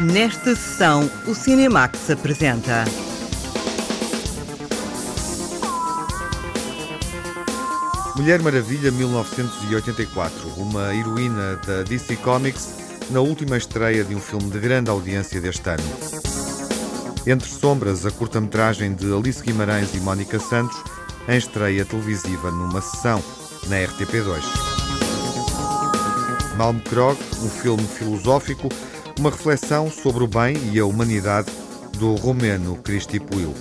Nesta sessão, o Cinemax apresenta. Mulher Maravilha 1984, uma heroína da DC Comics na última estreia de um filme de grande audiência deste ano. Entre Sombras, a curta-metragem de Alice Guimarães e Mónica Santos, em estreia televisiva numa sessão na RTP2. Malmkrog, um filme filosófico, uma reflexão sobre o bem e a humanidade do romeno Cristi Puil.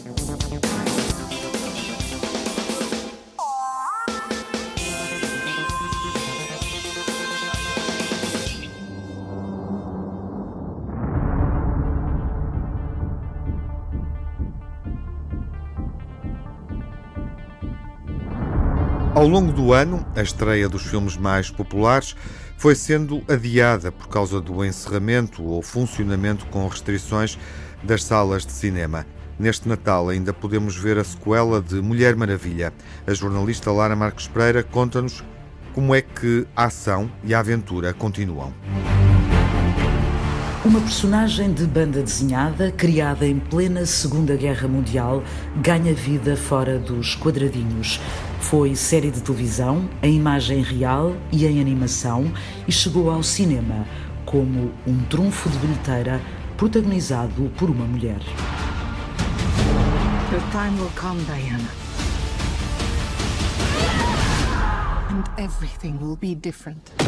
Ao longo do ano, a estreia dos filmes mais populares foi sendo adiada por causa do encerramento ou funcionamento com restrições das salas de cinema. Neste Natal ainda podemos ver a sequela de Mulher Maravilha. A jornalista Lara Marques Pereira conta-nos como é que a ação e a aventura continuam. Uma personagem de banda desenhada, criada em plena Segunda Guerra Mundial, ganha vida fora dos quadradinhos. Foi série de televisão, em imagem real e em animação e chegou ao cinema como um trunfo de bilheteira protagonizado por uma mulher. Your time will come, Diana. And everything will be different.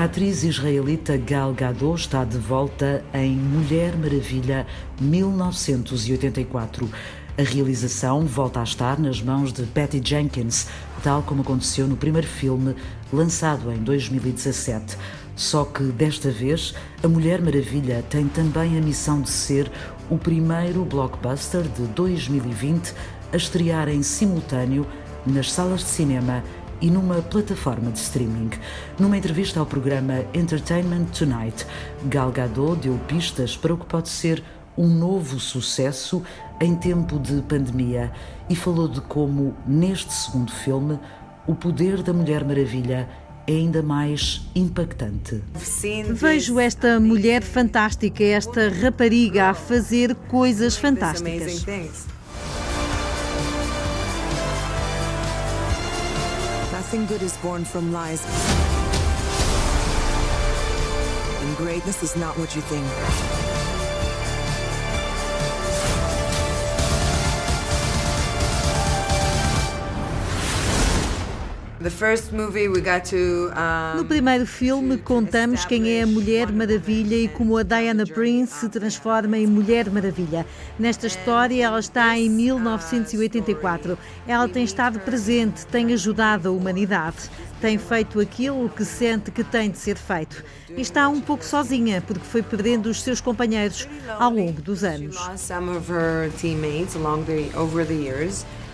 A atriz israelita Gal Gadot está de volta em Mulher Maravilha 1984. A realização volta a estar nas mãos de Patty Jenkins, tal como aconteceu no primeiro filme, lançado em 2017. Só que desta vez, a Mulher Maravilha tem também a missão de ser o primeiro blockbuster de 2020 a estrear em simultâneo nas salas de cinema e numa plataforma de streaming. Numa entrevista ao programa Entertainment Tonight, Gal Gadot deu pistas para o que pode ser um novo sucesso em tempo de pandemia e falou de como, neste segundo filme, o poder da Mulher Maravilha é ainda mais impactante. Vejo esta mulher fantástica, esta rapariga a fazer coisas fantásticas. Nothing good is born from lies. And greatness is not what you think. No primeiro filme, contamos quem é a Mulher Maravilha e como a Diana Prince se transforma em Mulher Maravilha. Nesta história, ela está em 1984. Ela tem estado presente, tem ajudado a humanidade, tem feito aquilo que sente que tem de ser feito. E está um pouco sozinha, porque foi perdendo os seus companheiros ao longo dos anos.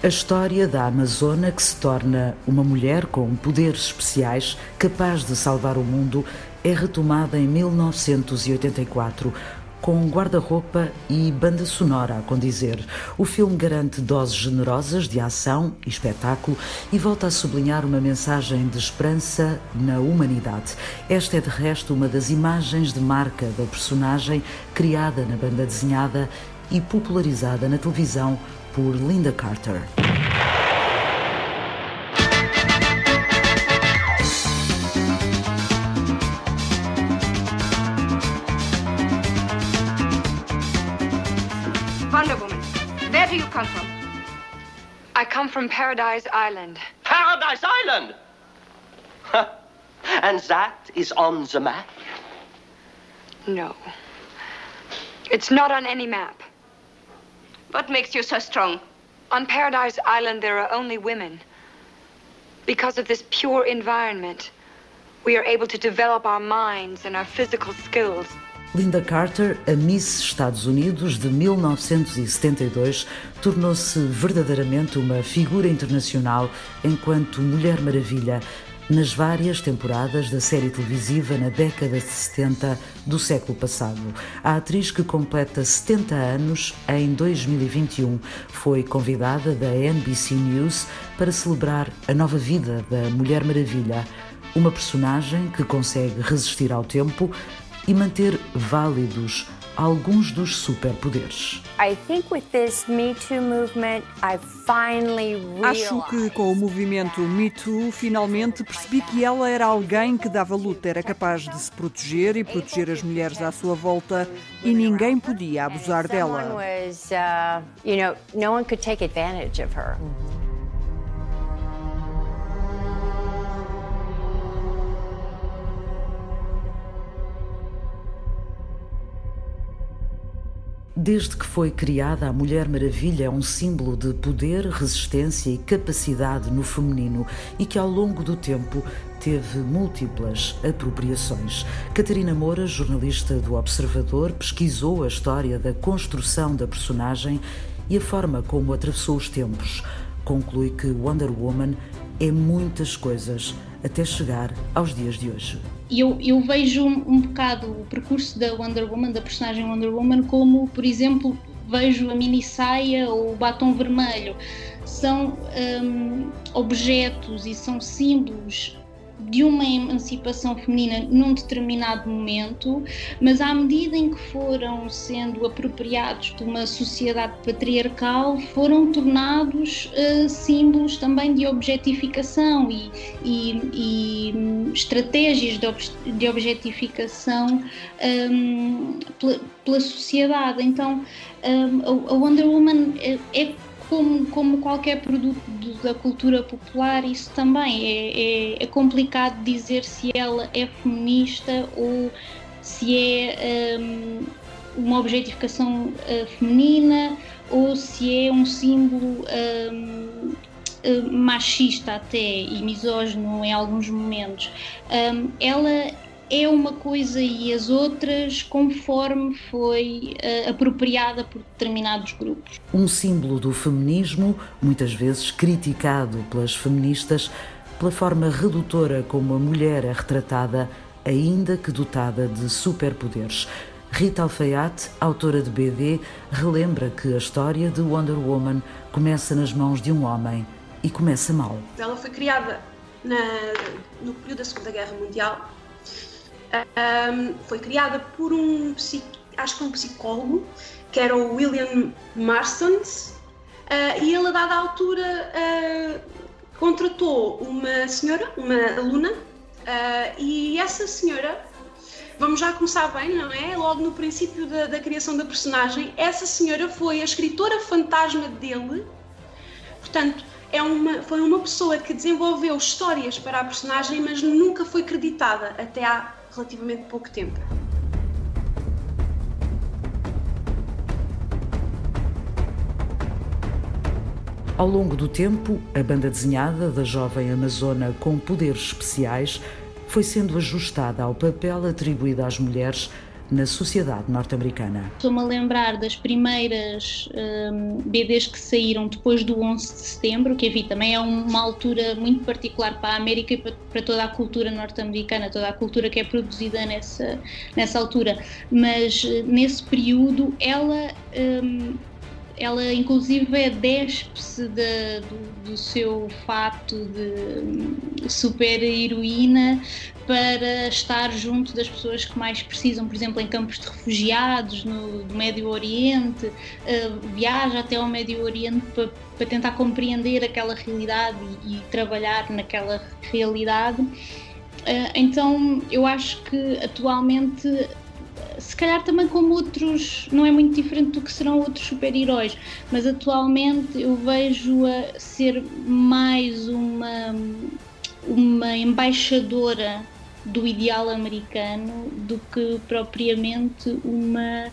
A história da Amazona que se torna uma mulher com poderes especiais capaz de salvar o mundo é retomada em 1984 com guarda-roupa e banda sonora a condizer. O filme garante doses generosas de ação e espetáculo e volta a sublinhar uma mensagem de esperança na humanidade. Esta é de resto uma das imagens de marca da personagem criada na banda desenhada e popularizada na televisão por Linda Carter. Wonder Woman, where do you come from? I come from Paradise Island. Paradise Island! and that is on the map? No. It's not on any map. What makes you so strong? On Paradise Island, there are only women. Because of this pure environment, we are able to develop our minds and our physical skills. Linda Carter, a Miss Estados Unidos de 1972, tornou-se verdadeiramente uma figura internacional enquanto Mulher Maravilha, nas várias temporadas da série televisiva na década de 70 do século passado. A atriz que completa 70 anos em 2021 foi convidada da NBC News para celebrar a nova vida da Mulher Maravilha, uma personagem que consegue resistir ao tempo e manter válidos alguns dos superpoderes. Acho que com o movimento Me Too finalmente percebi que ela era alguém que dava luta, era capaz de se proteger e proteger as mulheres à sua volta e ninguém podia abusar dela. Desde que foi criada, a Mulher Maravilha é um símbolo de poder, resistência e capacidade no feminino e que ao longo do tempo teve múltiplas apropriações. Catarina Moura, jornalista do Observador, pesquisou a história da construção da personagem e a forma como atravessou os tempos. Conclui que Wonder Woman é muitas coisas até chegar aos dias de hoje. Eu, eu vejo um, bocado o percurso da Wonder Woman, da personagem Wonder Woman, como, por exemplo, vejo a mini saia ou o batom vermelho. São um, objetos e são símbolos de uma emancipação feminina num determinado momento, mas à medida em que foram sendo apropriados de uma sociedade patriarcal, foram tornados uh, símbolos também de objetificação e, e, e um, estratégias de, ob de objetificação um, pela, pela, sociedade. Então, um, a Wonder Woman é, é como, como qualquer produto da cultura popular, isso também é, é, é, complicado dizer se ela é feminista ou se é um, uma objetificação uh, feminina ou se é um símbolo um, uh, machista até e misógino em alguns momentos. Um, ela é uma coisa e as outras conforme foi uh, apropriada por determinados grupos. Um símbolo do feminismo, muitas vezes criticado pelas feministas pela forma redutora como a mulher é retratada, ainda que dotada de superpoderes. Rita Alfaiate, autora de BD, relembra que a história de Wonder Woman começa nas mãos de um homem e começa mal. Ela foi criada na, no período da Segunda Guerra Mundial um, foi criada por um, acho que um psicólogo, que era o William Marston, uh, e ele a dada altura uh, contratou uma senhora, uma aluna, uh, e essa senhora, vamos já começar bem, não é? Logo no princípio da, da criação da personagem, essa senhora foi a escritora fantasma dele, portanto, é uma, foi uma pessoa que desenvolveu histórias para a personagem, mas nunca foi creditada até há relativamente pouco tempo. Ao longo do tempo, a banda desenhada da jovem amazona com poderes especiais foi sendo ajustada ao papel atribuído às mulheres na sociedade norte-americana. Estou-me a lembrar das primeiras um, BDs que saíram depois do 11 de setembro, que enfim, também é uma altura muito particular para a América e para, para toda a cultura norte-americana, toda a cultura que é produzida nessa, nessa altura. Mas eh, nesse período ela. Um, ela inclusive é despe-se de, do, do, seu fato de super heroína para estar junto das pessoas que mais precisam, por exemplo, em campos de refugiados no do Médio Oriente, uh, viaja até ao Médio Oriente para, para tentar compreender aquela realidade e, e trabalhar naquela realidade. Uh, então, eu acho que atualmente se calhar também como outros, não é muito diferente do que serão outros super-heróis, mas atualmente eu vejo-a ser mais uma, uma embaixadora do ideal americano do que propriamente uma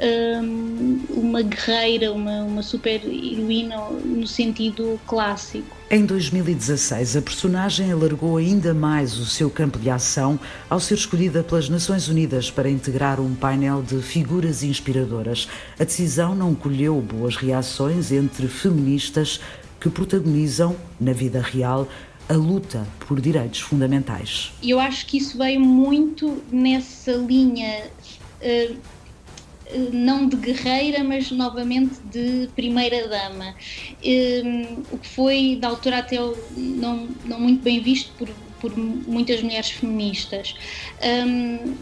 um, uma guerreira, uma, uma super heroína no sentido clássico. Em 2016, a personagem alargou ainda mais o seu campo de ação ao ser escolhida pelas Nações Unidas para integrar um painel de figuras inspiradoras. A decisão não colheu boas reações entre feministas que protagonizam, na vida real, a luta por direitos fundamentais. Eu acho que isso veio muito nessa linha. Uh, não de guerreira, mas novamente de primeira-dama. Um, o que foi, da altura até não, não muito bem visto por, por muitas mulheres feministas. Um,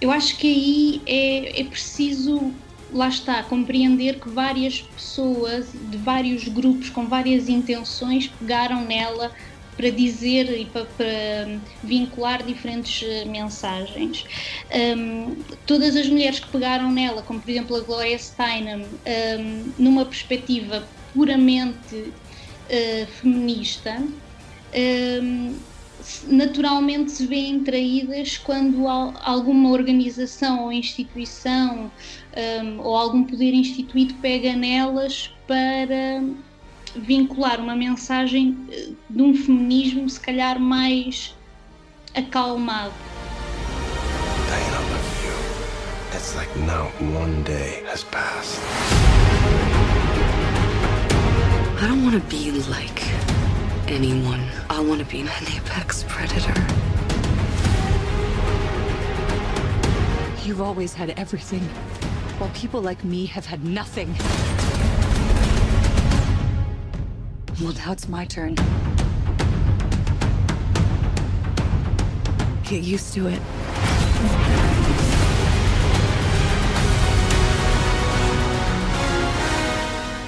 eu acho que aí é, é preciso lá está, compreender que várias pessoas de vários grupos com várias intenções pegaram nela para dizer e para, para vincular diferentes eh, mensagens. Um, todas as mulheres que pegaram nela, como por exemplo a Gloria Steinem, um, numa perspectiva puramente uh, feminista, um, naturalmente se veem traídas quando alguma organização ou instituição um, ou algum poder instituído pega nelas para vincular uma mensagem eh, de um feminismo se calhar mais acalmado. It's like not one day has passed. I don't want to be like anyone. I want to be an apex predator. You've always had everything, while people like me have had nothing. Well, now it's my turn. Get used to it.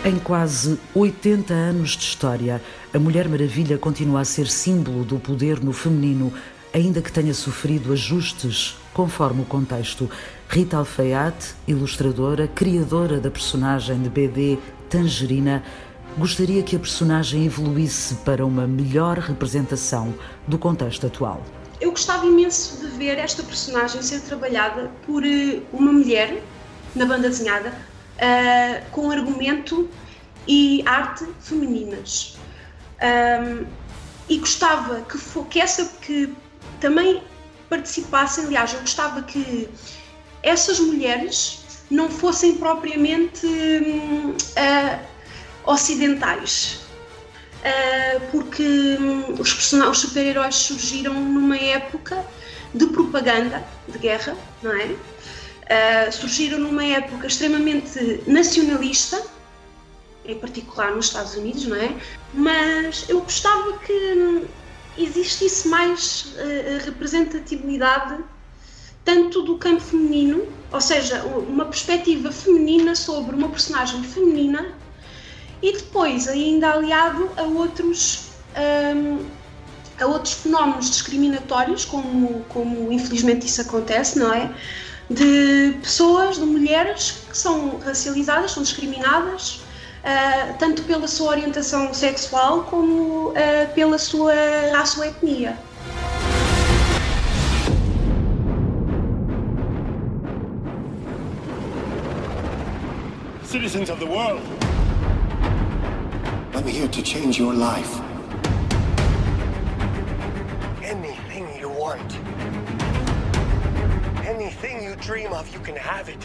Em quase 80 anos de história, a Mulher Maravilha continua a ser símbolo do poder no feminino, ainda que tenha sofrido ajustes conforme o contexto. Rita Alfaiate, ilustradora, criadora da personagem de BD Tangerina, gostaria que a personagem evoluísse para uma melhor representação do contexto atual. Eu gostava imenso de ver esta personagem ser trabalhada por eh, uma mulher na banda desenhada uh, com argumento e arte femininas. Um, e gostava que, for, que essa que também participassem, aliás, eu gostava que essas mulheres não fossem propriamente uh, ocidentais. Uh, porque um, os, os super-heróis surgiram numa época de propaganda de guerra, não é? Uh, surgiram numa época extremamente nacionalista, em particular nos Estados Unidos, não é? Mas eu gostava que hum, existisse mais uh, representatividade tanto do campo feminino, ou seja, uma perspectiva feminina sobre uma personagem feminina e depois ainda aliado a outros, um, a outros fenómenos discriminatórios, como, como infelizmente isso acontece, não é? De pessoas, de mulheres que são racializadas, são discriminadas, uh, tanto pela sua orientação sexual como uh, pela sua raça ou etnia. Citizens of the world. I'm here to change your life. Anything you want. Anything you dream of, you can have it.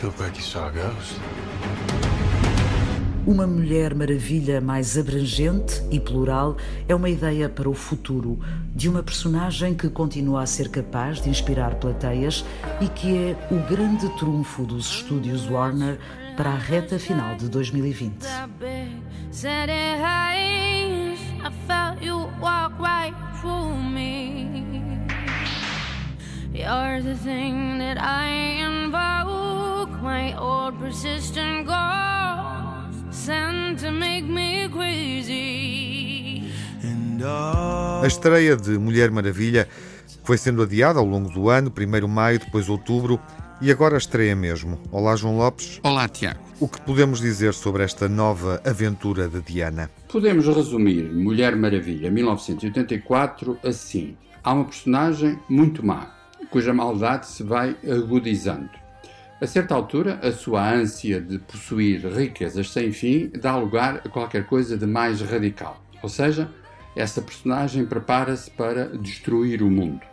You look like you saw a ghost. Uma Mulher Maravilha mais abrangente e plural é uma ideia para o futuro de uma personagem que continua a ser capaz de inspirar plateias e que é o grande trunfo dos estúdios Warner para a reta final de 2020. You're the thing that I invoke, my old persistent ghost, sent to make me crazy. A estreia de Mulher Maravilha foi sendo adiada ao longo do ano, primeiro maio, depois outubro, e agora estreia mesmo. Olá, João Lopes. Olá, Tiago. O que podemos dizer sobre esta nova aventura de Diana? Podemos resumir Mulher Maravilha 1984 assim: há uma personagem muito má, cuja maldade se vai agudizando. A certa altura, a sua ânsia de possuir riquezas sem fim dá lugar a qualquer coisa de mais radical. Ou seja, essa personagem prepara-se para destruir o mundo.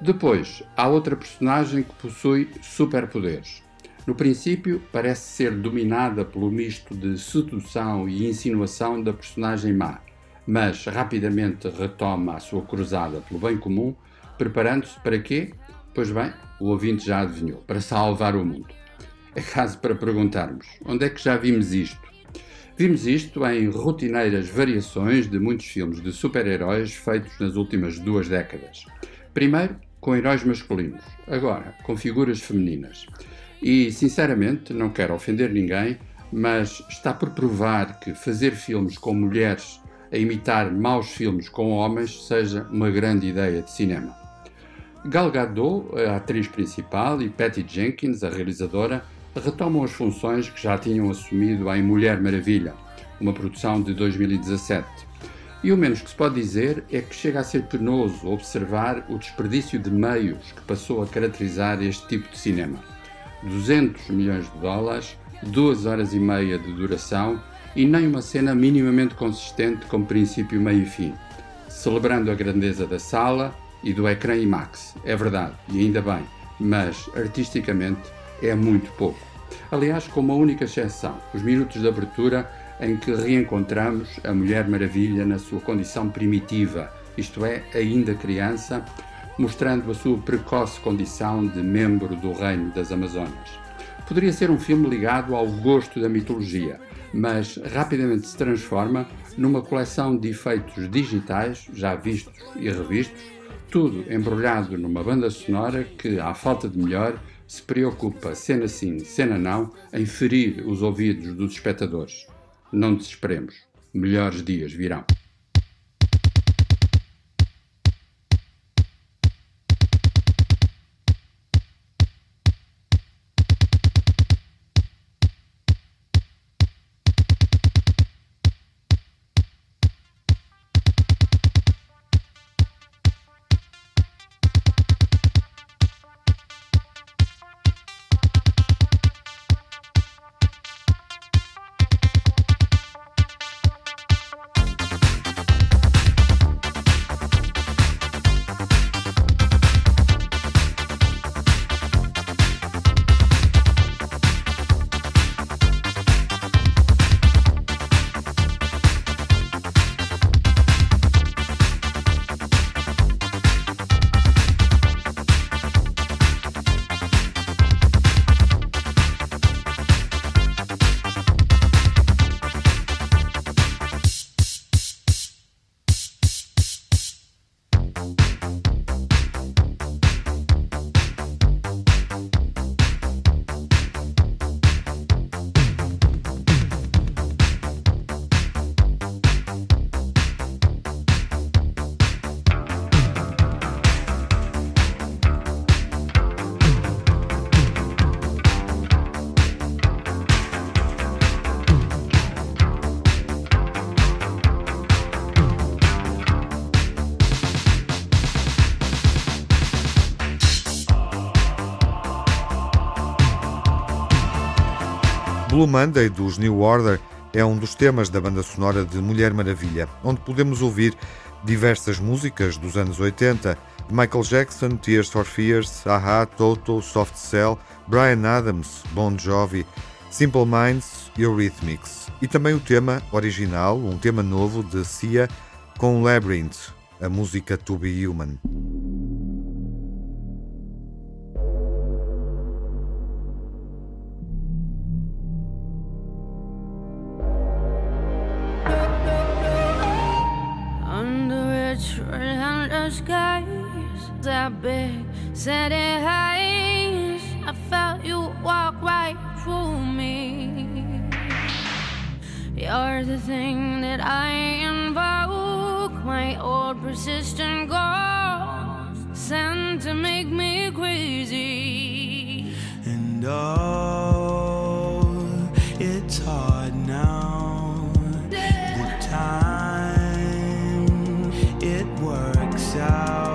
Depois, há outra personagem que possui superpoderes. No princípio, parece ser dominada pelo misto de sedução e insinuação da personagem má, mas rapidamente retoma a sua cruzada pelo bem comum, preparando-se para quê? Pois bem, o ouvinte já adivinhou, para salvar o mundo. É caso para perguntarmos: onde é que já vimos isto? Vimos isto em rotineiras variações de muitos filmes de super-heróis feitos nas últimas duas décadas. Primeiro, com heróis masculinos, agora com figuras femininas. E, sinceramente, não quero ofender ninguém, mas está por provar que fazer filmes com mulheres a imitar maus filmes com homens seja uma grande ideia de cinema. Gal Gadot, a atriz principal, e Patty Jenkins, a realizadora, retomam as funções que já tinham assumido em Mulher Maravilha, uma produção de 2017. E o menos que se pode dizer é que chega a ser penoso observar o desperdício de meios que passou a caracterizar este tipo de cinema. 200 milhões de dólares, duas horas e meia de duração e nem uma cena minimamente consistente com princípio, meio e fim. Celebrando a grandeza da sala e do ecrã IMAX, é verdade, e ainda bem, mas artisticamente é muito pouco. Aliás, com uma única exceção, os minutos de abertura em que reencontramos a Mulher Maravilha na sua condição primitiva, isto é, ainda criança, mostrando a sua precoce condição de membro do Reino das Amazonas. Poderia ser um filme ligado ao gosto da mitologia, mas rapidamente se transforma numa coleção de efeitos digitais, já vistos e revistos, tudo embrulhado numa banda sonora que, à falta de melhor, se preocupa, cena sim, cena não, em ferir os ouvidos dos espectadores. Não desesperemos, melhores dias virão. Blue Monday dos New Order é um dos temas da banda sonora de Mulher Maravilha, onde podemos ouvir diversas músicas dos anos 80 de Michael Jackson, Tears for Fears, Aha, Toto, Soft Cell, Brian Adams, Bon Jovi, Simple Minds e Eurythmics. E também o tema original, um tema novo de Sia com Labyrinth, a música To Be Human. Skies that big, setting highs. I felt you walk right through me. You're the thing that I invoke, my old persistent ghost, sent to make me crazy. And oh, it's hard now. The time it works out.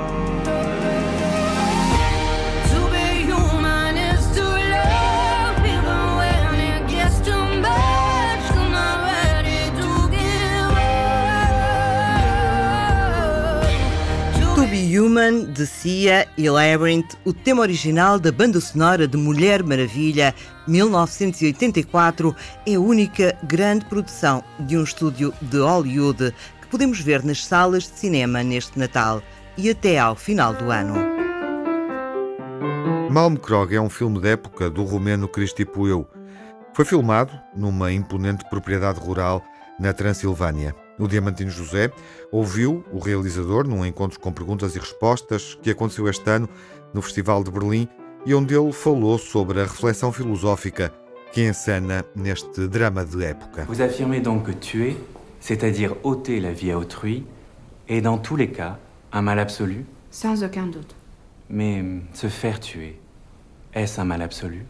Be Human de Cia e Labyrinth, o tema original da banda sonora de Mulher Maravilha, 1984, é a única grande produção de um estúdio de Hollywood que podemos ver nas salas de cinema neste Natal e até ao final do ano. Malmkrog é um filme de época do romeno Cristi Puiu. Foi filmado numa imponente propriedade rural na Transilvânia. O Diamantino José ouviu o realizador num encontro com perguntas e respostas que aconteceu este ano no Festival de Berlim e onde ele falou sobre a reflexão filosófica que encena neste drama de época. Vous affirmez donc que tuer, c'est-à-dire ôter la vie à autrui, est dans tous les cas un mal absolu Sans aucun doute. Mais hum, se faire tuer, est-ce un mal absolu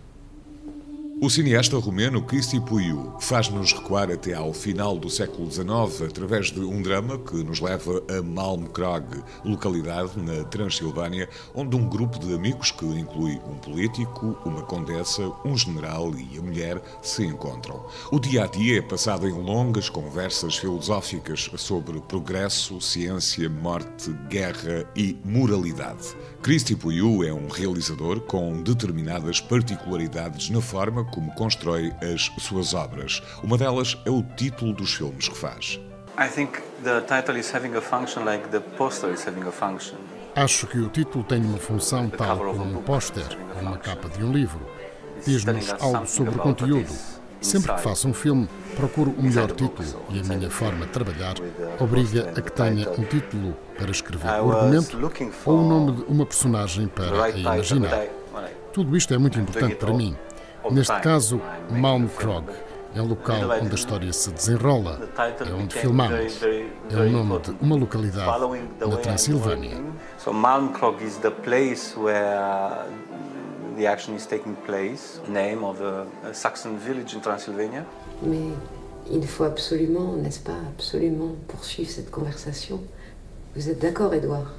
O cineasta romeno Cristi Puiu faz-nos recuar até ao final do século XIX através de um drama que nos leva a Malmkrog, localidade na Transilvânia, onde um grupo de amigos que inclui um político, uma condessa, um general e a mulher se encontram. O dia a dia é passado em longas conversas filosóficas sobre progresso, ciência, morte, guerra e moralidade. Cristi Puiu é um realizador com determinadas particularidades na forma como constrói as suas obras. Uma delas é o título dos filmes que faz. I think the title is having a function like the poster is having a function. Acho que o título tem uma função tal como um póster ou uma capa de um livro. Diz-nos algo sobre o conteúdo. Sempre que faço um filme, procuro o melhor título e a minha forma de trabalhar obriga a que tenha um título para escrever o argumento ou o nome de uma personagem para a imaginar. Tudo isto é muito importante para mim. Neste caso, Malmkrog é o local onde a história se desenrola, é onde filmamos. É o nome de uma localidade na Transilvânia. So Malmkrog is the place where the action is taking place, name of a, a Saxon village in Transylvania. Mais il faut absolument, n'est-ce pas, absolument poursuivre cette conversation. Vous êtes d'accord, Edouard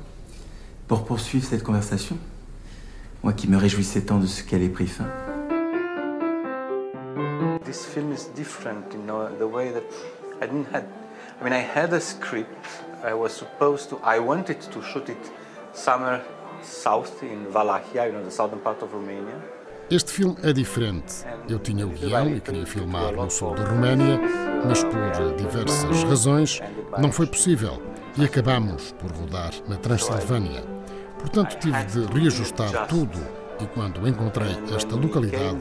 Pour poursuivre cette conversation Moi qui me réjouissais tant de ce qu'elle ait pris fin. This film is different in uh, the way that I didn't had. I mean, I had a script. I was supposed to. I wanted to shoot it somewhere south in you know, the southern part of Romania. Este filme é diferente. Eu tinha o guião e queria filmar no sul da Roménia, mas por diversas razões não foi possível e acabamos por rodar na Transilvânia. Portanto, tive de reajustar tudo e quando encontrei esta localidade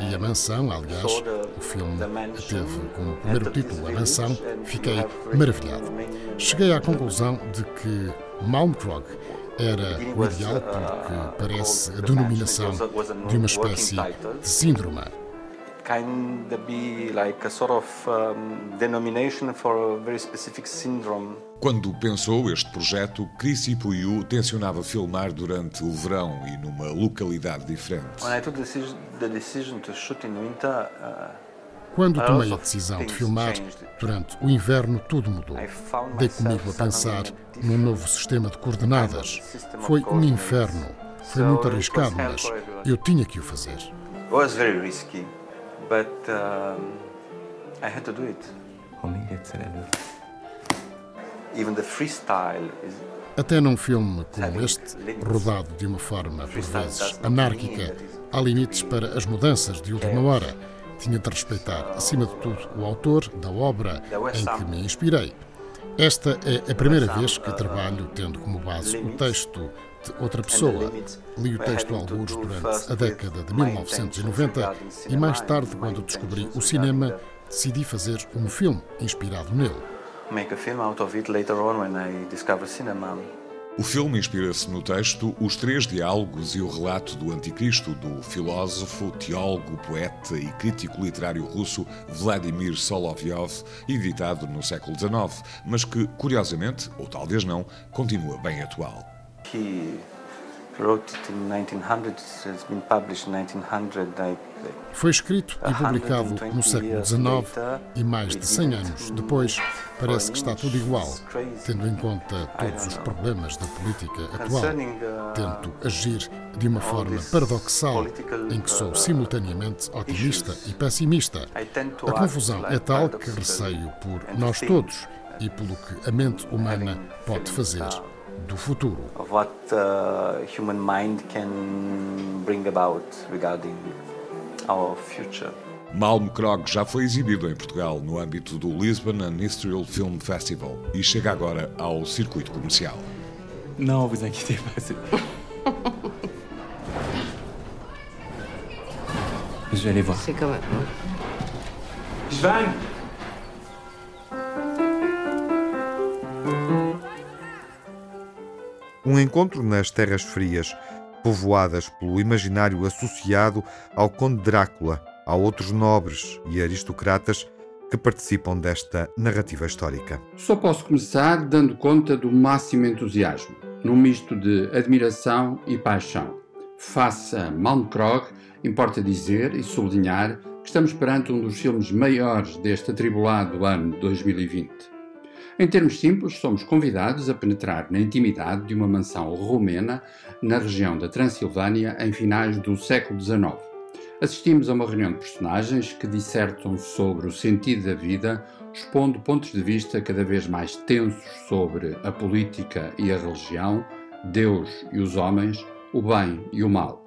e a mansão, aliás, o filme teve como primeiro título a mansão, fiquei maravilhado. Cheguei à conclusão de que Malmkrog era o ideal porque parece a denominação de uma espécie de síndrome. Kind of be like a sort of um, denomination for a very specific syndrome. Quando pensou este projeto, Cristi Puiu tencionava filmar durante o verão e numa localidade diferente. When I took the decision, the decision to shoot in winter, uh, Quando tomei a decisão de filmar, durante o inverno tudo mudou. Dei comigo a pensar num novo sistema de coordenadas. Foi um inferno. Foi muito arriscado, mas eu tinha que o fazer. it was very risky, but um, I had to do it. Even the freestyle is Até num filme como este, rodado de uma forma por vezes anárquica, há limites para as mudanças de última hora. Tinha de respeitar, acima de tudo, o autor da obra em que me inspirei. Esta é a primeira vez que trabalho tendo como base o texto de outra pessoa. Li o texto alguns durante a década de 1990 e mais tarde, quando descobri o cinema, decidi fazer um filme inspirado nele. make a film out of it later on when I discovered cinema. O filme inspira-se no texto Os Três Diálogos e o Relato do Anticristo, do filósofo, teólogo, poeta e crítico literário russo Vladimir Solovyov, editado no século XIX, mas que, curiosamente, ou talvez não, continua bem atual. He Foi escrito e publicado no século XIX e mais de 100 anos depois, parece que está tudo igual, tendo em conta todos os problemas da política atual. Tento agir de uma forma paradoxal, em que sou simultaneamente otimista e pessimista. A confusão é tal que receio por nós todos e pelo que a mente humana pode fazer do futuro. What uh, human mind can bring about regarding our future. Malmkrog já foi exibido em Portugal no âmbito do Lisbon and Israel Film Festival e chega agora ao circuito comercial. Non, vous inquiétez pas. c'est- Je vais aller voir. C'est quand même. Svan Um encontro nas terras frias, povoadas pelo imaginário associado ao Conde Drácula, a outros nobres e aristocratas que participam desta narrativa histórica. Só posso começar dando conta do máximo entusiasmo, num misto de admiração e paixão. Face a Malmkrog, importa dizer e sublinhar que estamos perante um dos filmes maiores deste atribulado ano 2020. Em termos simples, somos convidados a penetrar na intimidade de uma mansão romena na região da Transilvânia em finais do século XIX. Assistimos a uma reunião de personagens que dissertam sobre o sentido da vida, expondo pontos de vista cada vez mais tensos sobre a política e a religião, Deus e os homens, o bem e o mal.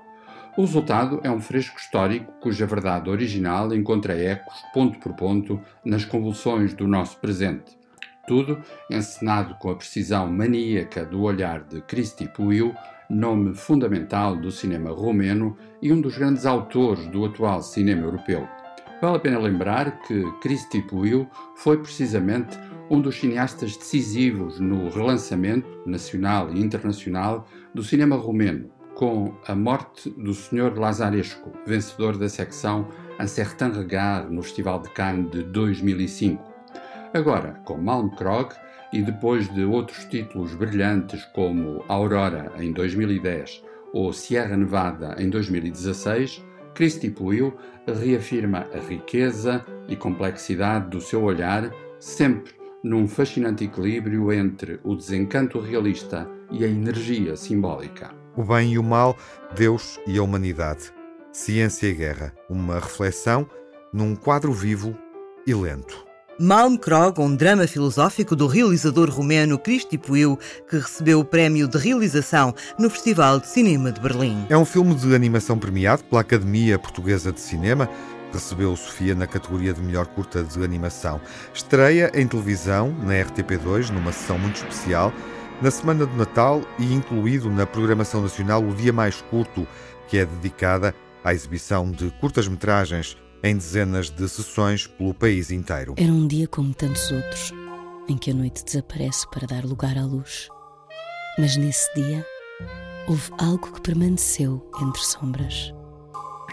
O resultado é um fresco histórico cuja verdade original encontra ecos, ponto por ponto, nas convulsões do nosso presente. Tudo encenado com a precisão maníaca do olhar de Cristi Puiu, nome fundamental do cinema romeno e um dos grandes autores do atual cinema europeu. Vale a pena lembrar que Cristi Puiu foi precisamente um dos cineastas decisivos no relançamento nacional e internacional do cinema romeno, com a morte do Sr. Lazaresco, vencedor da secção Un Certain Regard no Festival de Cannes de 2005. Agora, com Malmkrog e depois de outros títulos brilhantes como Aurora em 2010 ou Sierra Nevada em 2016, Christy Puiu reafirma a riqueza e complexidade do seu olhar, sempre num fascinante equilíbrio entre o desencanto realista e a energia simbólica. O bem e o mal, Deus e a humanidade. Ciência e guerra. Uma reflexão num quadro vivo e lento. Malmkrog, um drama filosófico do realizador romeno Cristi Puiu, que recebeu o prémio de realização no Festival de Cinema de Berlim. É um filme de animação premiado pela Academia Portuguesa de Cinema. Recebeu Sofia na categoria de melhor curta de animação. Estreia em televisão, na RTP2, numa sessão muito especial, na semana de Natal e incluído na programação nacional o dia mais curto, que é dedicada à exibição de curtas-metragens em dezenas de sessões pelo país inteiro. Era um dia como tantos outros, em que a noite desaparece para dar lugar à luz. Mas nesse dia, houve algo que permaneceu entre sombras.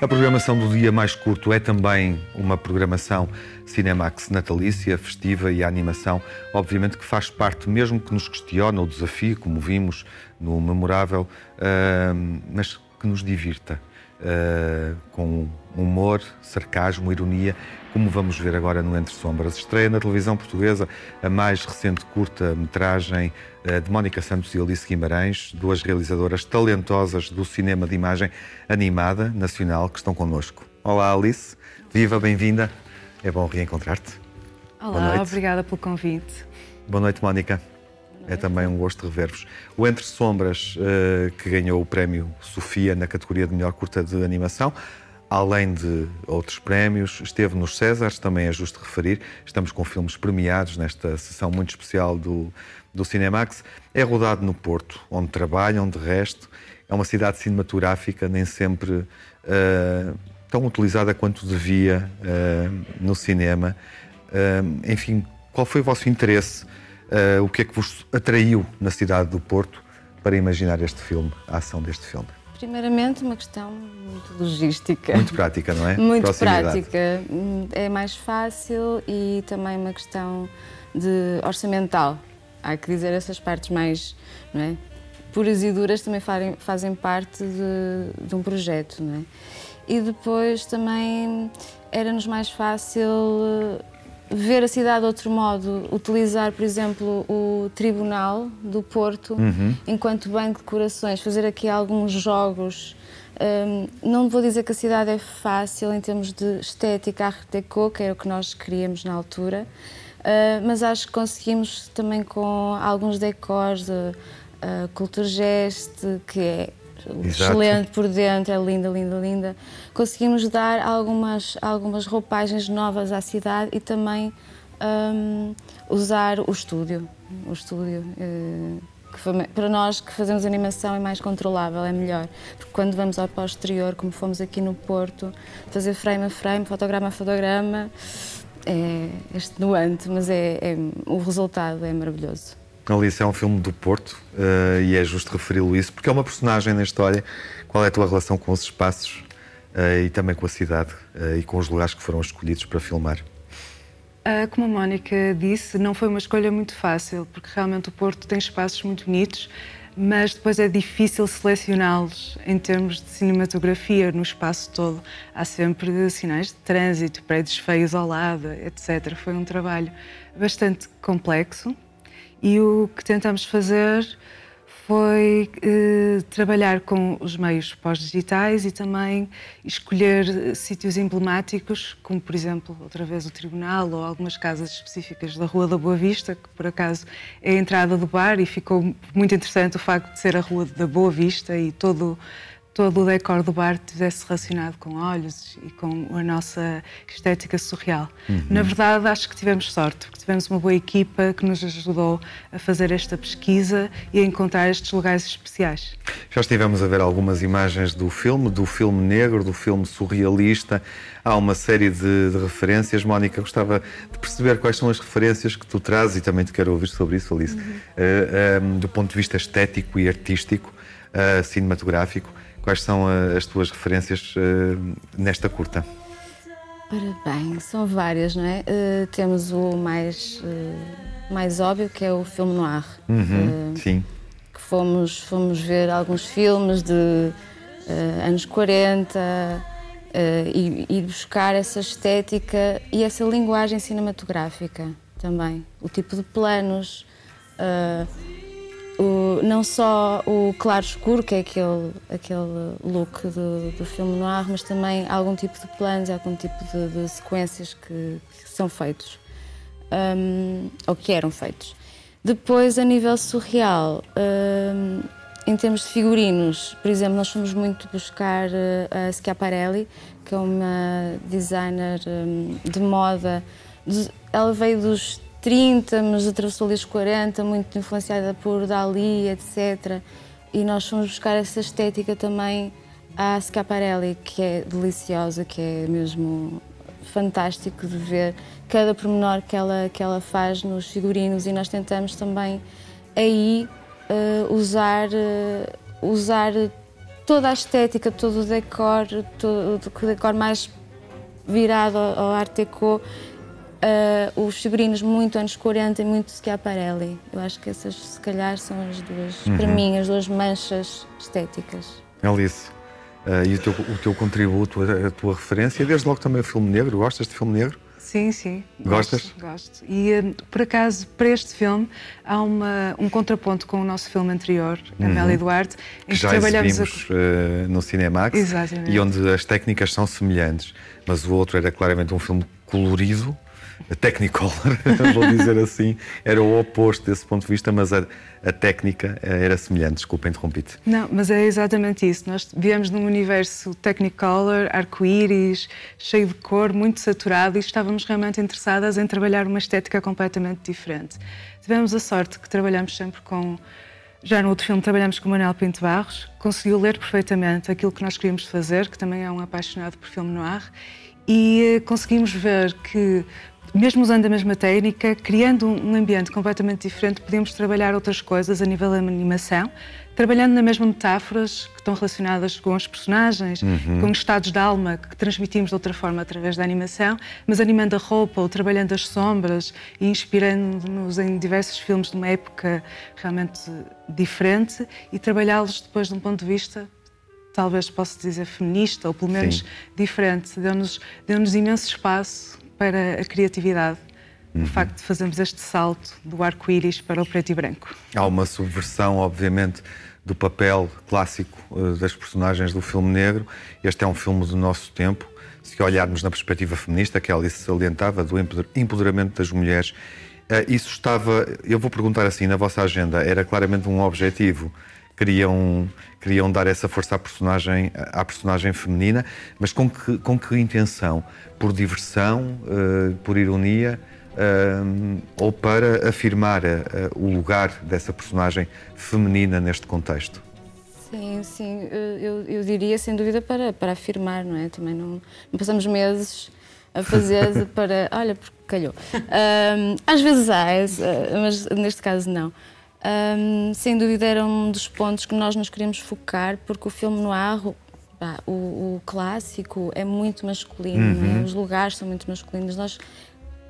A programação do dia mais curto é também uma programação Cinemax natalícia, festiva e a animação, obviamente que faz parte, mesmo que nos questione o desafio, como vimos no memorável, uh, mas que nos divirta. Uh, com humor, sarcasmo, ironia, como vamos ver agora no Entre Sombras. Estreia na televisão portuguesa a mais recente curta-metragem uh, de Mónica Santos e Alice Guimarães, duas realizadoras talentosas do cinema de imagem animada nacional que estão connosco. Olá, Alice. Viva, bem-vinda. É bom reencontrar-te. Olá, obrigada pelo convite. Boa noite, Mónica. É também um gosto rever-vos. O Entre Sombras, uh, que ganhou o prémio Sofia na categoria de melhor curta de animação, além de outros prémios, esteve nos Césares, também é justo referir. Estamos com filmes premiados nesta sessão muito especial do, do Cinemax. É rodado no Porto, onde trabalham, de resto. É uma cidade cinematográfica, nem sempre uh, tão utilizada quanto devia uh, no cinema. enfim, qual foi o vosso interesse? Uh, o que é que vos atraiu na cidade do Porto para imaginar este filme, a ação deste filme? Primeiramente, uma questão muito logística. Muito prática, não é? Muito prática. É mais fácil e também uma questão de orçamental. Há que dizer essas partes mais não é? puras e duras também fazem, fazem parte de, de um projeto, não é? E depois também era-nos mais fácil ver a cidade de outro modo, utilizar, por exemplo, o Tribunal do Porto uhum. enquanto banco de corações, fazer aqui alguns jogos. Um, não vou dizer que a cidade é fácil em termos de estética, arte déco, que era o que nós queríamos na altura, uh, mas acho que conseguimos também com alguns decors, uh, a Culture Gest, que é Exato. excelente por dentro, é linda, linda, linda. Conseguimos dar algumas, algumas roupagens novas à cidade e também hum, usar o estúdio. O estúdio. que foi- para nós que fazemos animação é mais controlável, é melhor. Porque quando vamos ao posterior, como fomos aqui no Porto, fazer frame a frame, fotograma a fotograma, é extenuante, mas é, é- o resultado é maravilhoso. Alice é um filme do Porto eh, e é justo referi-lo isso, porque é uma personagem na história. Qual é a tua relação com os espaços eh, e também com a cidade eh, e com os lugares que foram escolhidos para filmar? Ah, como a Mónica disse, não foi uma escolha muito fácil, porque realmente o Porto tem espaços muito bonitos, mas depois é difícil selecioná-los em termos de cinematografia no espaço todo. Há sempre sinais de trânsito, prédios feios ao lado, etc. Foi um trabalho bastante complexo e o que tentamos fazer foi eh, trabalhar com os meios pós-digitais e também escolher eh, sítios emblemáticos, como por exemplo, outra vez o Tribunal ou algumas casas específicas da Rua da Boa Vista, que por acaso é a entrada do bar e ficou muito interessante o facto de ser a Rua da Boa Vista e todo todo o decor do bar estivesse relacionado com olhos e com a nossa estética surreal. Uhum. Na verdade, acho que tivemos sorte, porque tivemos uma boa equipa que nos ajudou a fazer esta pesquisa e a encontrar estes lugares especiais. Já estivemos a ver algumas imagens do filme, do filme negro, do filme surrealista. Há uma série de, de referências. Mónica, gostava de perceber quais são as referências que tu trazes e também te quero ouvir sobre isso, Alice. Eh, eh, do ponto de vista estético e artístico, eh, cinematográfico, quais são eh, as tuas referências eh, nesta curta? Ora bem, são várias, não é? Eh, temos o mais, eh, mais óbvio, que é o filme noir. Uhum, Eh, sim. que fomos, fomos ver alguns filmes de anos 40 eh, e, e buscar essa estética e essa linguagem cinematográfica também. O tipo de planos, não só o claro-escuro, que é aquele, aquele look do, do filme noir, mas também algum tipo de planos, algum tipo de, de sequências que, que são feitos um, ou que eram feitos. Depois, a nível surreal, um, em termos de figurinos, por exemplo, nós fomos muito buscar uh, a Schiaparelli, que é uma designer de moda. Ela veio dos 30, mas atravessou ali os 40, muito influenciada por Dali, etc. E nós fomos buscar essa estética também à Schiaparelli, que é deliciosa, que é mesmo fantástico de ver cada pormenor que ela, que ela faz nos figurinos e nós tentamos também aí eh, usar, eh, usar toda a estética, todo o decor, todo o decor mais virado ao ao Art Deco, eh, os figurinos muito anos 40 e muito Schiaparelli. Eu acho que essas, se calhar, são as duas, Uhum. para mim, as duas manchas estéticas. Alice, eh, e o teu, o teu contributo, a, a tua referência, e desde logo também o filme negro. Gostas de filme negro? Sim, sim. Gostas? Gosto. gosto. E, eh, por acaso, para este filme, há uma, um contraponto com o nosso filme anterior, Uhum. Amélia Duarte, em que já trabalhamos a- eh, no Cinemax Exatamente. e onde as técnicas são semelhantes, mas o outro era claramente um filme colorido, Technicolor, vou dizer assim, era o oposto desse ponto de vista, mas a, a técnica eh, era semelhante. Desculpa, interrompi-te. Não, mas é exatamente isso. Nós viemos num universo Technicolor, arco-íris, cheio de cor, muito saturado e estávamos realmente interessadas em trabalhar uma estética completamente diferente. Tivemos a sorte que trabalhamos sempre com. Já no outro filme trabalhamos com Manuel Pinto Barros, conseguiu ler perfeitamente aquilo que nós queríamos fazer, que também é um apaixonado por filme noir, e eh, conseguimos ver que, mesmo usando a mesma técnica, criando um ambiente completamente diferente, podíamos trabalhar outras coisas a nível da animação, trabalhando na mesma metáforas que estão relacionadas com os personagens, Uhum. com estados de alma que transmitimos de outra forma através da animação, mas animando a roupa ou trabalhando as sombras e inspirando-nos em diversos filmes de uma época realmente diferente e trabalhá-los depois de um ponto de vista talvez possa dizer feminista ou pelo menos Sim. diferente. Deu-nos deu imenso espaço para a criatividade. Uhum. O facto de fazermos este salto do arco-íris para o preto e branco. Há uma subversão, obviamente, do papel clássico eh, das personagens do filme negro. Este é um filme do nosso tempo. Se olharmos na perspectiva feminista, que a Alice salientava, do empoder- empoderamento das mulheres, Eh, isso estava, eu vou perguntar assim, na vossa agenda, era claramente um objetivo? Queriam, queriam dar essa força à personagem, à personagem feminina, mas com que, com que intenção? Por diversão, eh, por ironia, eh, ou para afirmar eh, o lugar dessa personagem feminina neste contexto? Sim, sim, eu, eu diria sem dúvida para, para afirmar, não é? Também não, não passamos meses a fazer para. Olha, porque calhou. Um, às vezes há, mas neste caso não. Um, sem dúvida era um dos pontos que nós nos queríamos focar, porque o filme noir, pá, o, o clássico, é muito masculino, é? Uhum. os lugares são muito masculinos. Nós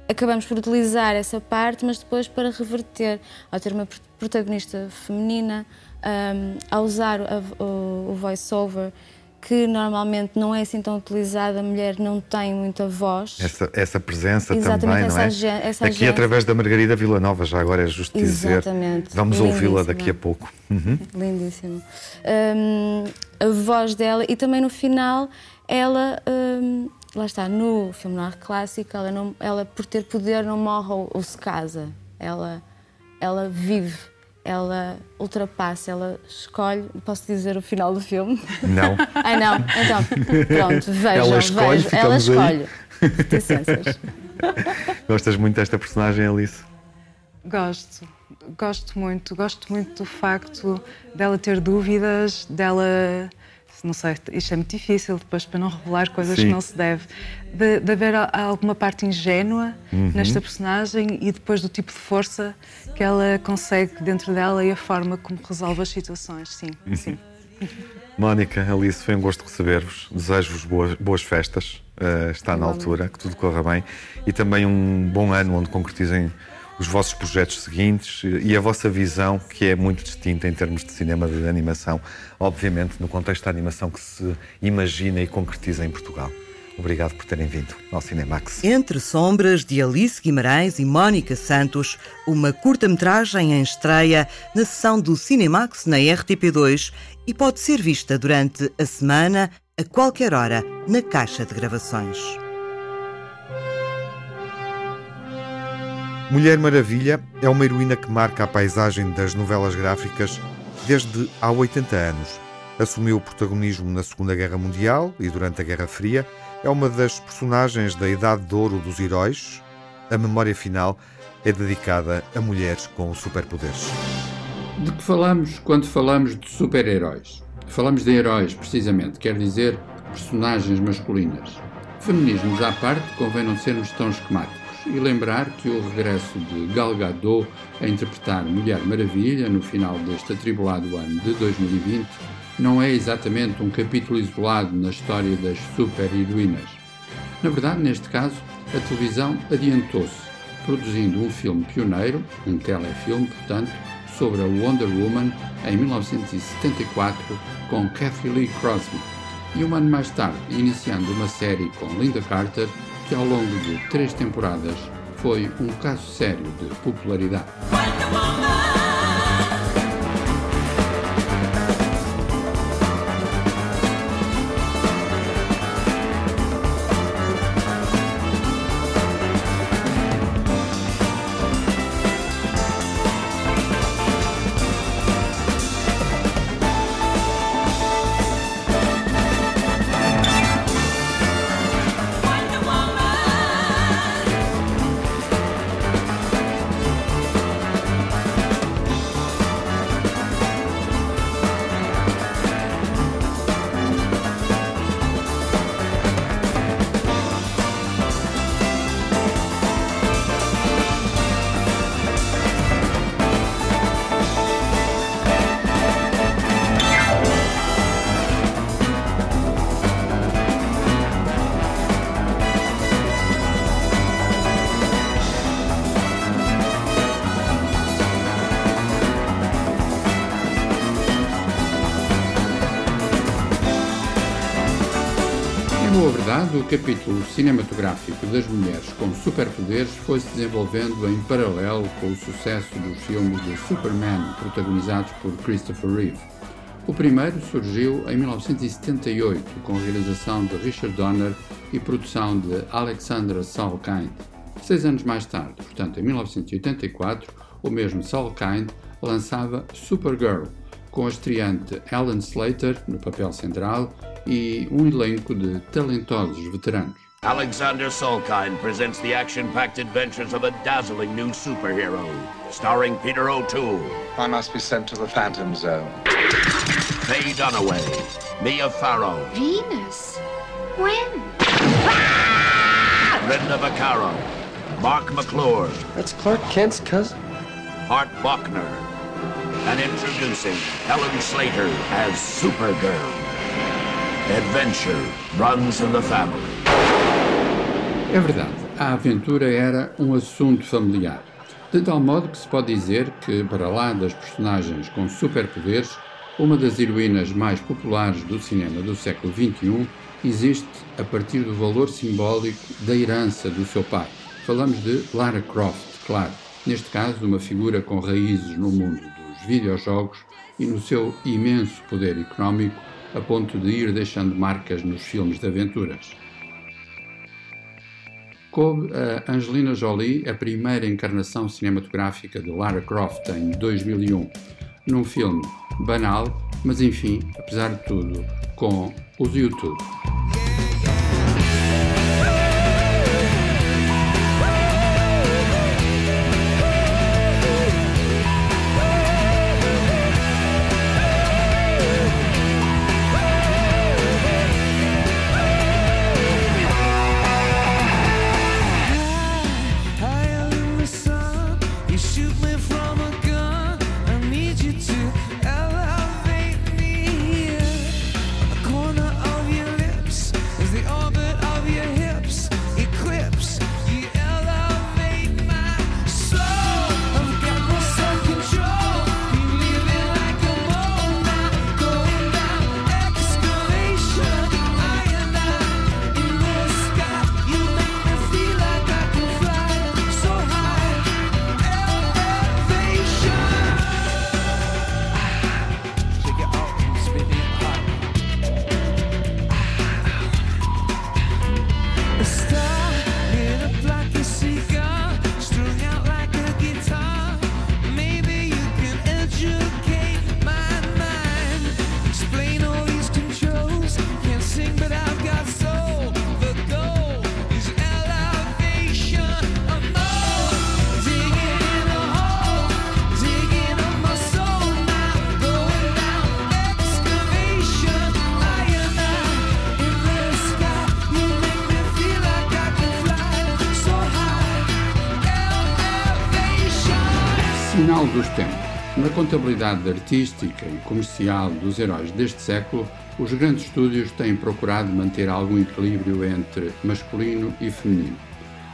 acabamos por utilizar essa parte, mas depois para reverter, ao ter uma pr- protagonista feminina, um, a usar a- o, o voice-over, que normalmente não é assim tão utilizado, a mulher não tem muita voz. Essa, essa presença Exatamente, também, essa não é? agen- essa Aqui agência. através da Margarida Villanova, já agora é justo dizer. Exatamente. Vamos ouvi-la daqui a pouco. Uhum. Lindíssimo. Hum, a voz dela e também no final, ela, hum, lá está, no filme noir clássico, ela, não, ela por ter poder não morre ou, ou se casa. Ela, ela vive, ela ultrapassa, ela escolhe. Posso dizer o final do filme? Não. Ai não, então pronto, vejam, Ela escolhe, vejam. Ela escolhe. Licenças. Gostas muito desta personagem, Alice? Gosto, gosto muito. Gosto muito do facto dela ter dúvidas, dela. Não sei, isto é muito difícil depois para não revelar coisas Sim. que não se deve. De, de haver alguma parte ingênua Uhum. nesta personagem e depois do tipo de força que ela consegue dentro dela e a forma como resolve as situações. Sim, sim. Mónica, Alice, foi um gosto receber-vos. Desejo-vos boas, boas festas. Eh, está na altura, que tudo corra bem. E também um bom ano onde concretizem os vossos projetos seguintes e a vossa visão, que é muito distinta em termos de cinema de animação, obviamente no contexto da animação que se imagina e concretiza em Portugal. Obrigado por terem vindo ao Cinemax. Entre Sombras, de Alice Guimarães e Mónica Santos, uma curta-metragem em estreia na sessão do Cinemax na RTP2 e pode ser vista durante a semana, a qualquer hora, na caixa de gravações. Mulher Maravilha é uma heroína que marca a paisagem das novelas gráficas desde há 80 anos. Assumiu o protagonismo na Segunda Guerra Mundial e durante a Guerra Fria. É uma das personagens da Idade de Ouro dos Heróis. A memória final é dedicada a mulheres com superpoderes. De que falamos quando falamos de super-heróis? Falamos de heróis, precisamente, quer dizer personagens masculinas. Feminismos à parte, convém não sermos tão esquemáticos e lembrar que o regresso de Gal Gadot a interpretar Mulher Maravilha no final deste atribulado ano de 2020 não é exatamente um capítulo isolado na história das super-heroínas. Na verdade, neste caso, a televisão adiantou-se, produzindo um filme pioneiro, um telefilme, portanto, sobre a Wonder Woman em 1974 com Kathy Lee Crosby e um ano mais tarde iniciando uma série com Linda Carter que ao longo de três temporadas foi um caso sério de popularidade. Em boa verdade, o capítulo cinematográfico das mulheres com superpoderes foi-se desenvolvendo em paralelo com o sucesso dos filmes de Superman protagonizados por Christopher Reeve. O primeiro surgiu em 1978, com realização de Richard Donner e produção de Alexandra Salkind. Seis anos mais tarde, portanto em 1984, o mesmo Saul Kind lançava Supergirl, com a estreante Ellen Slater no papel central e um elenco de talentosos veteranos. Alexander Solkine presents the action-packed adventures of a dazzling new superhero, starring Peter O'Toole. I must be sent to the Phantom Zone. Faye Dunaway, Mia Farrow, Venus? When? Brenda Vaccaro, Mark McClure, That's Clark Kent's cousin. Art Bachner, and introducing Helen Slater as Supergirl. Adventure runs in the family. É verdade, a aventura era um assunto familiar. De tal modo que se pode dizer que, para lá das personagens com superpoderes, uma das heroínas mais populares do cinema do século XXI existe a partir do valor simbólico da herança do seu pai. Falamos de Lara Croft, claro, neste caso uma figura com raízes no mundo dos videojogos e no seu imenso poder económico a ponto de ir deixando marcas nos filmes de aventuras. Coube a Angelina Jolie a primeira encarnação cinematográfica de Lara Croft em 2001, num filme banal, mas enfim, apesar de tudo, com os YouTube. Contabilidade artística e comercial dos heróis deste século, os grandes estúdios têm procurado manter algum equilíbrio entre masculino e feminino.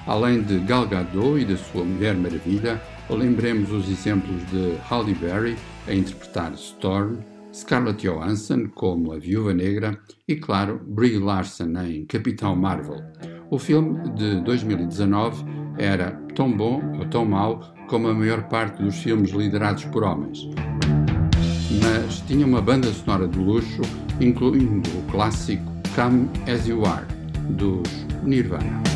Além de Gal Gadot e da sua Mulher Maravilha, lembremos os exemplos de Halle Berry a interpretar Storm, Scarlett Johansson como a Viúva Negra e, claro, Brie Larson em Capitão Marvel. O filme de 2019 era tão bom ou tão mau como a maior parte dos filmes liderados por homens. Mas tinha uma banda sonora de luxo, incluindo o clássico Come As You Are, dos Nirvana.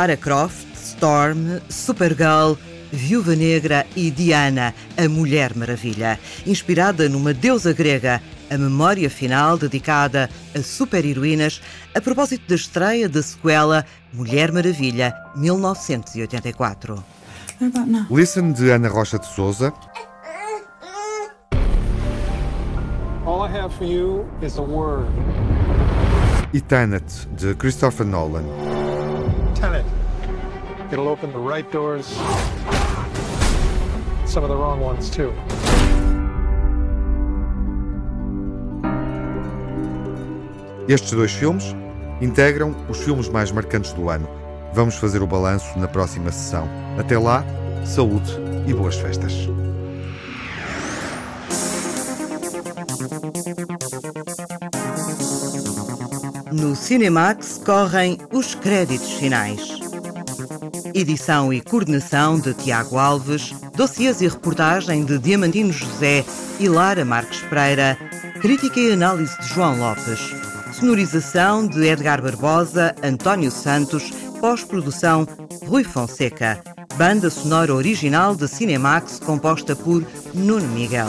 Lara Croft, Storm, Supergirl, Viúva Negra e Diana, a Mulher Maravilha. Inspirada numa deusa grega, a memória final dedicada a super-heroínas a propósito da estreia da sequela Mulher Maravilha, 1984. Listen de Ana Rocha de Souza, All I have for you is a word. e Tenet de Christopher Nolan. It'll open the right doors, some of the wrong ones, too. Estes dois filmes integram os filmes mais marcantes do ano. Vamos fazer o balanço na próxima sessão. Até lá, saúde e boas festas. No Cinemax correm os créditos finais. Edição e coordenação de Tiago Alves, dossiês e reportagem de Diamantino José e Lara Marques Pereira, crítica e análise de João Lopes, sonorização de Edgar Barbosa, António Santos, pós-produção Rui Fonseca, banda sonora original de Cinemax composta por Nuno Miguel.